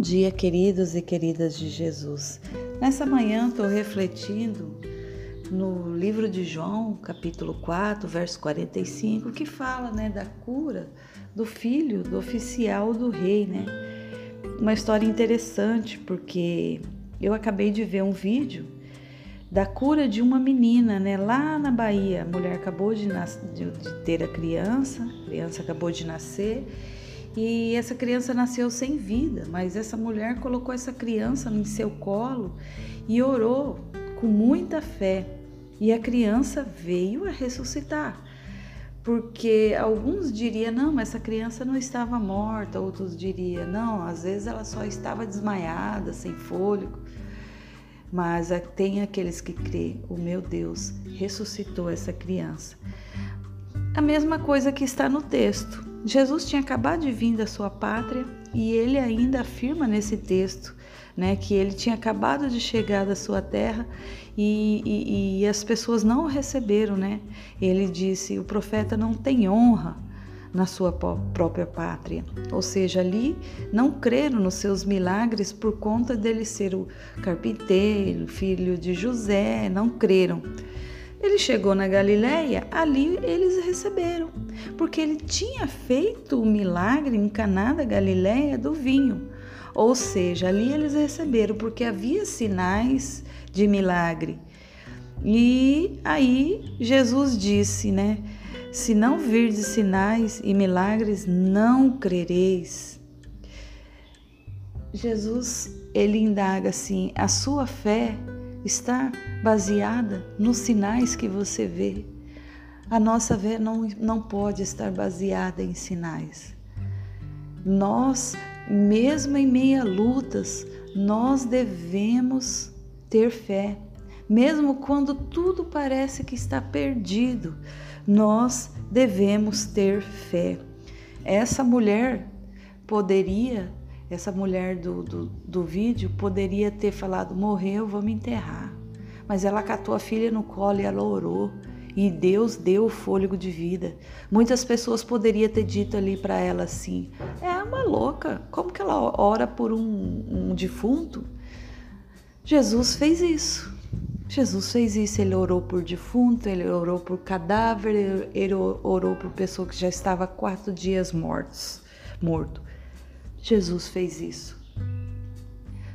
Bom dia, queridos e queridas de Jesus. Nessa manhã estou refletindo no livro de João, capítulo 4, verso 45, que fala né, da cura do filho do oficial do rei, né? Uma história interessante, porque eu acabei de ver um vídeo da cura de uma menina, né, lá na Bahia. A mulher acabou de, de, de ter a criança, a criança acabou de nascer e essa criança nasceu sem vida, mas essa mulher colocou essa criança em seu colo e orou com muita fé. E a criança veio a ressuscitar. Porque alguns diriam, não, mas essa criança não estava morta, outros diriam, não, às vezes ela só estava desmaiada, sem fôlego. Mas tem aqueles que crê, o meu Deus ressuscitou essa criança. A mesma coisa que está no texto. Jesus tinha acabado de vir da sua pátria e ele ainda afirma nesse texto né, que ele tinha acabado de chegar da sua terra e, e, e as pessoas não o receberam. Né? Ele disse: o profeta não tem honra na sua própria pátria. Ou seja, ali não creram nos seus milagres por conta dele ser o carpinteiro, filho de José, não creram. Ele chegou na Galiléia, ali eles receberam, porque ele tinha feito o milagre em Caná da Galiléia do vinho. Ou seja, ali eles receberam porque havia sinais de milagre. E aí Jesus disse, né? Se não virdes sinais e milagres, não crereis. Jesus, ele indaga assim: a sua fé está baseada nos sinais que você vê. A nossa fé não, não pode estar baseada em sinais. Nós, mesmo em meia lutas, nós devemos ter fé. Mesmo quando tudo parece que está perdido, nós devemos ter fé. Essa mulher poderia, essa mulher do, do, do vídeo, poderia ter falado: morreu, vamos enterrar. Mas ela catou a filha no colo e ela orou. E Deus deu o fôlego de vida. Muitas pessoas poderiam ter dito ali para ela assim: é uma louca, como que ela ora por um, um defunto? Jesus fez isso. Jesus fez isso, ele orou por defunto, ele orou por cadáver, ele orou por pessoa que já estava quatro dias mortos, morto. Jesus fez isso.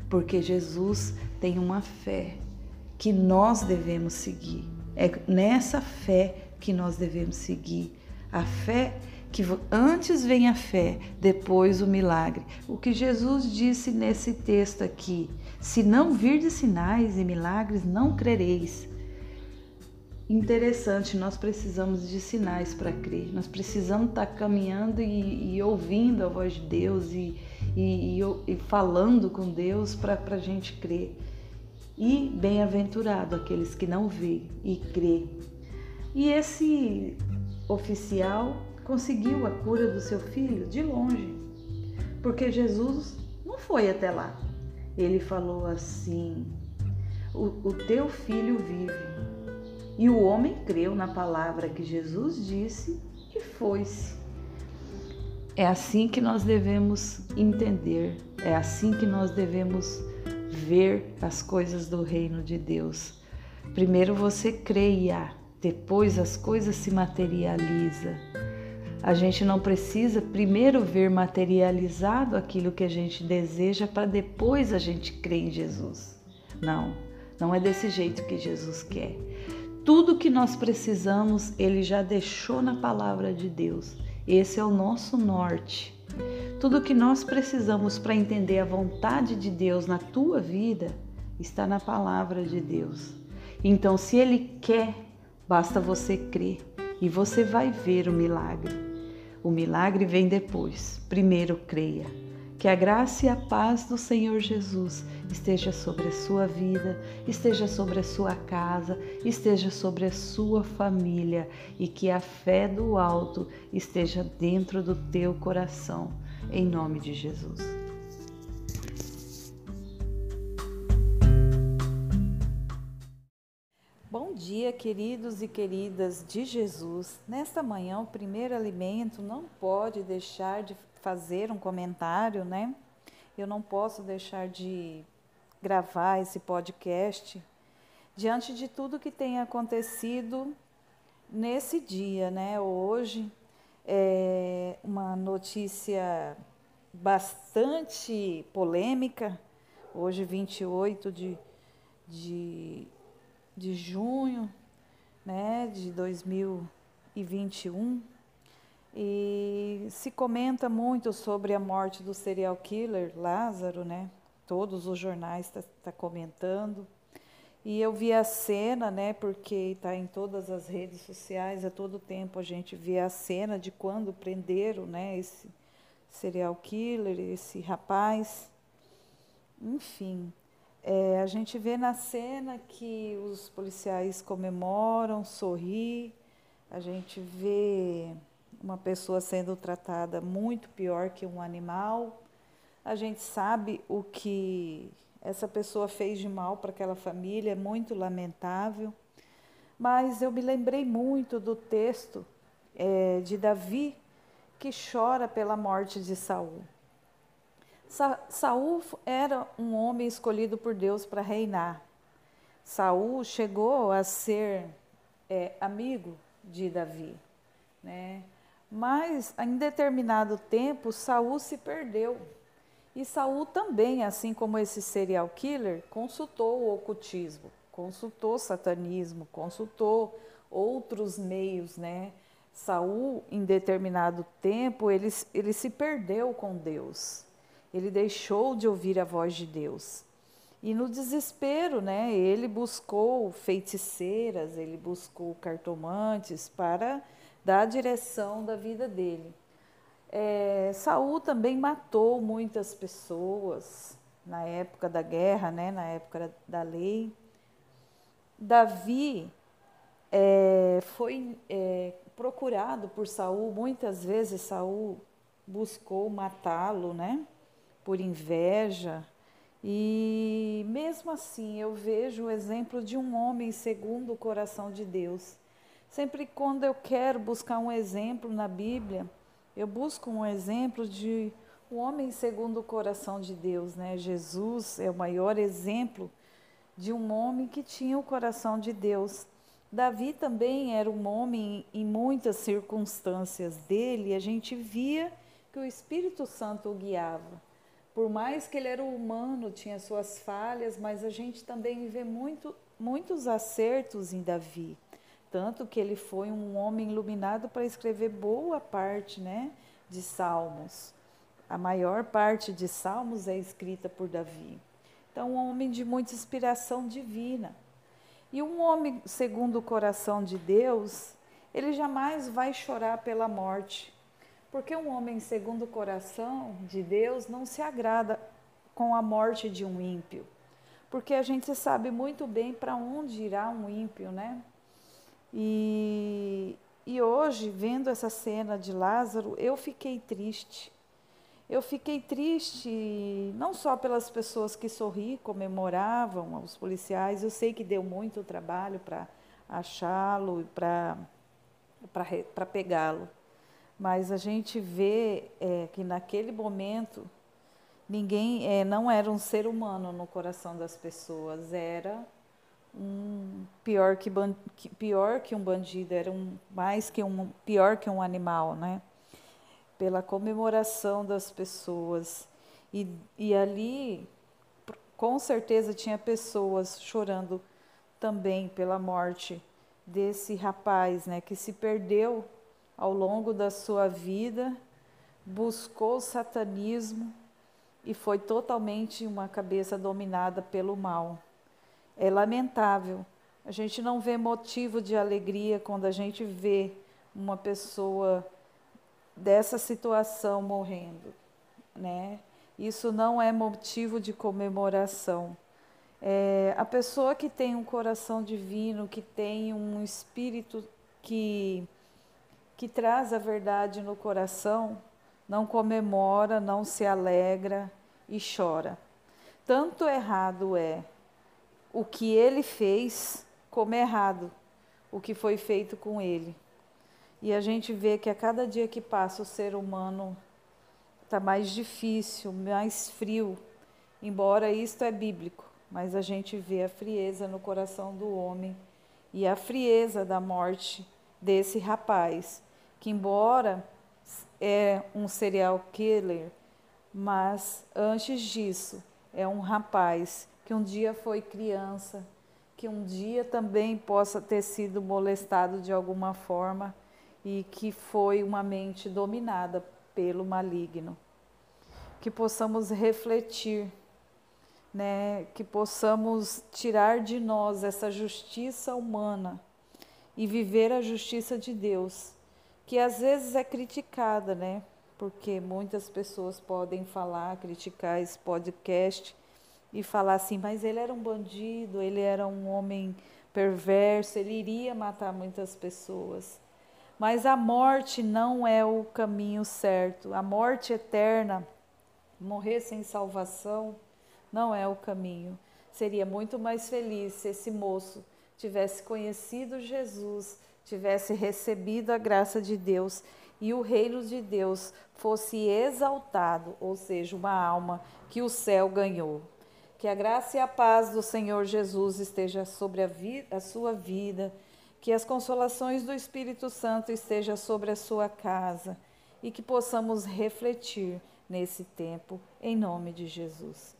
Porque Jesus tem uma fé que nós devemos seguir. É nessa fé que nós devemos seguir. A fé que antes vem a fé, depois o milagre. O que Jesus disse nesse texto aqui: se não vir de sinais e milagres, não crereis. Interessante, nós precisamos de sinais para crer. Nós precisamos estar tá caminhando e, e, ouvindo a voz de Deus e, e, e falando com Deus para a gente crer. E bem-aventurado aqueles que não vê e crê. E esse oficial conseguiu a cura do seu filho de longe, porque Jesus não foi até lá. Ele falou assim: o, o teu filho vive. E o homem creu na palavra que Jesus disse e foi-se. É assim que nós devemos entender, é assim que nós devemos ver as coisas do reino de Deus. Primeiro você creia, depois as coisas se materializam. A gente não precisa primeiro ver materializado aquilo que a gente deseja para depois a gente crer em Jesus. Não, não é desse jeito que Jesus quer. Tudo que nós precisamos, ele já deixou na palavra de Deus. Esse é o nosso norte. Tudo que nós precisamos para entender a vontade de Deus na tua vida está na palavra de Deus. Então, se ele quer, basta você crer e você vai ver o milagre. O milagre vem depois. Primeiro creia. Que a graça e a paz do Senhor Jesus esteja sobre a sua vida, esteja sobre a sua casa, esteja sobre a sua família e que a fé do alto esteja dentro do teu coração. Em nome de Jesus. Bom dia, queridos e queridas de Jesus. Nesta manhã, o primeiro alimento não pode deixar de fazer um comentário, né? eu não posso deixar de gravar esse podcast diante de tudo que tem acontecido nesse dia, né? Hoje é uma notícia bastante polêmica, hoje 28 de, de, de junho né, de 2021. E se comenta muito sobre a morte do serial killer Lázaro, né? Todos os jornais estão tá, tá comentando. E eu vi a cena, né? Porque está em todas as redes sociais, a todo tempo a gente vê a cena de quando prenderam, né? Esse serial killer, esse rapaz. Enfim, é, a gente vê na cena que os policiais comemoram, sorri, a gente vê uma pessoa sendo tratada muito pior que um animal. A gente sabe o que essa pessoa fez de mal para aquela família, é muito lamentável. Mas eu me lembrei muito do texto é, de Davi que chora pela morte de Saul. Sa Saul era um homem escolhido por Deus para reinar. Saul chegou a ser é, amigo de Davi, né? Mas em determinado tempo Saul se perdeu. E Saul também, assim como esse serial killer, consultou o ocultismo, consultou satanismo, consultou outros meios, né? Saul, em determinado tempo, ele, ele se perdeu com Deus. Ele deixou de ouvir a voz de Deus. E no desespero, né, ele buscou feiticeiras, ele buscou cartomantes para dar a direção da vida dele. É, Saul também matou muitas pessoas na época da guerra, né, na época da lei. Davi é, foi é, procurado por Saul, muitas vezes Saul buscou matá-lo, né, por inveja. E mesmo assim, eu vejo o exemplo de um homem segundo o coração de Deus. Sempre quando eu quero buscar um exemplo na Bíblia, eu busco um exemplo de um homem segundo o coração de Deus, né? Jesus é o maior exemplo de um homem que tinha o coração de Deus. Davi também era um homem em muitas circunstâncias dele, a gente via que o Espírito Santo o guiava. Por mais que ele era humano, tinha suas falhas, mas a gente também vê muito, muitos acertos em Davi. Tanto que ele foi um homem iluminado para escrever boa parte né, de salmos. A maior parte de salmos é escrita por Davi. Então, um homem de muita inspiração divina. E um homem segundo o coração de Deus, ele jamais vai chorar pela morte, porque um homem segundo o coração de Deus não se agrada com a morte de um ímpio. Porque a gente sabe muito bem para onde irá um ímpio, né? E, e hoje, vendo essa cena de Lázaro, eu fiquei triste. Eu fiquei triste não só pelas pessoas que sorri, comemoravam, os policiais, eu sei que deu muito trabalho para achá-lo e para pegá-lo mas a gente vê é, que naquele momento ninguém é, não era um ser humano no coração das pessoas, era um pior que, pior que um bandido, era um mais que um pior que um animal, né? Pela comemoração das pessoas e, e ali com certeza tinha pessoas chorando também pela morte desse rapaz, né, que se perdeu ao longo da sua vida, buscou o satanismo e foi totalmente uma cabeça dominada pelo mal. É lamentável. A gente não vê motivo de alegria quando a gente vê uma pessoa dessa situação morrendo, né? Isso não é motivo de comemoração. É, a pessoa que tem um coração divino, que tem um espírito que que traz a verdade no coração, não comemora, não se alegra e chora. Tanto errado é o que ele fez, como errado o que foi feito com ele. E a gente vê que a cada dia que passa o ser humano está está mais difícil, mais frio. Embora isto é bíblico, mas a gente vê a frieza no coração do homem e a frieza da morte desse rapaz, que embora é um serial killer, mas antes disso é um rapaz que um dia foi criança, que um dia também possa ter sido molestado de alguma forma e que foi uma mente dominada pelo maligno. Que possamos refletir, né, que possamos tirar de nós essa justiça humana e viver a justiça de Deus, que às vezes é criticada, né? Porque muitas pessoas podem falar, criticar esse podcast e falar assim, mas ele era um bandido, ele era um homem perverso, ele iria matar muitas pessoas. Mas a morte não é o caminho certo. A morte eterna, morrer sem salvação, não é o caminho. Seria muito mais feliz se esse moço tivesse conhecido Jesus, tivesse recebido a graça de Deus e o reino de Deus fosse exaltado, ou seja, uma alma que o céu ganhou. Que a graça e a paz do Senhor Jesus esteja sobre a, a sua vida que as consolações do Espírito Santo estejam sobre a sua casa e que possamos refletir nesse tempo, em nome de Jesus.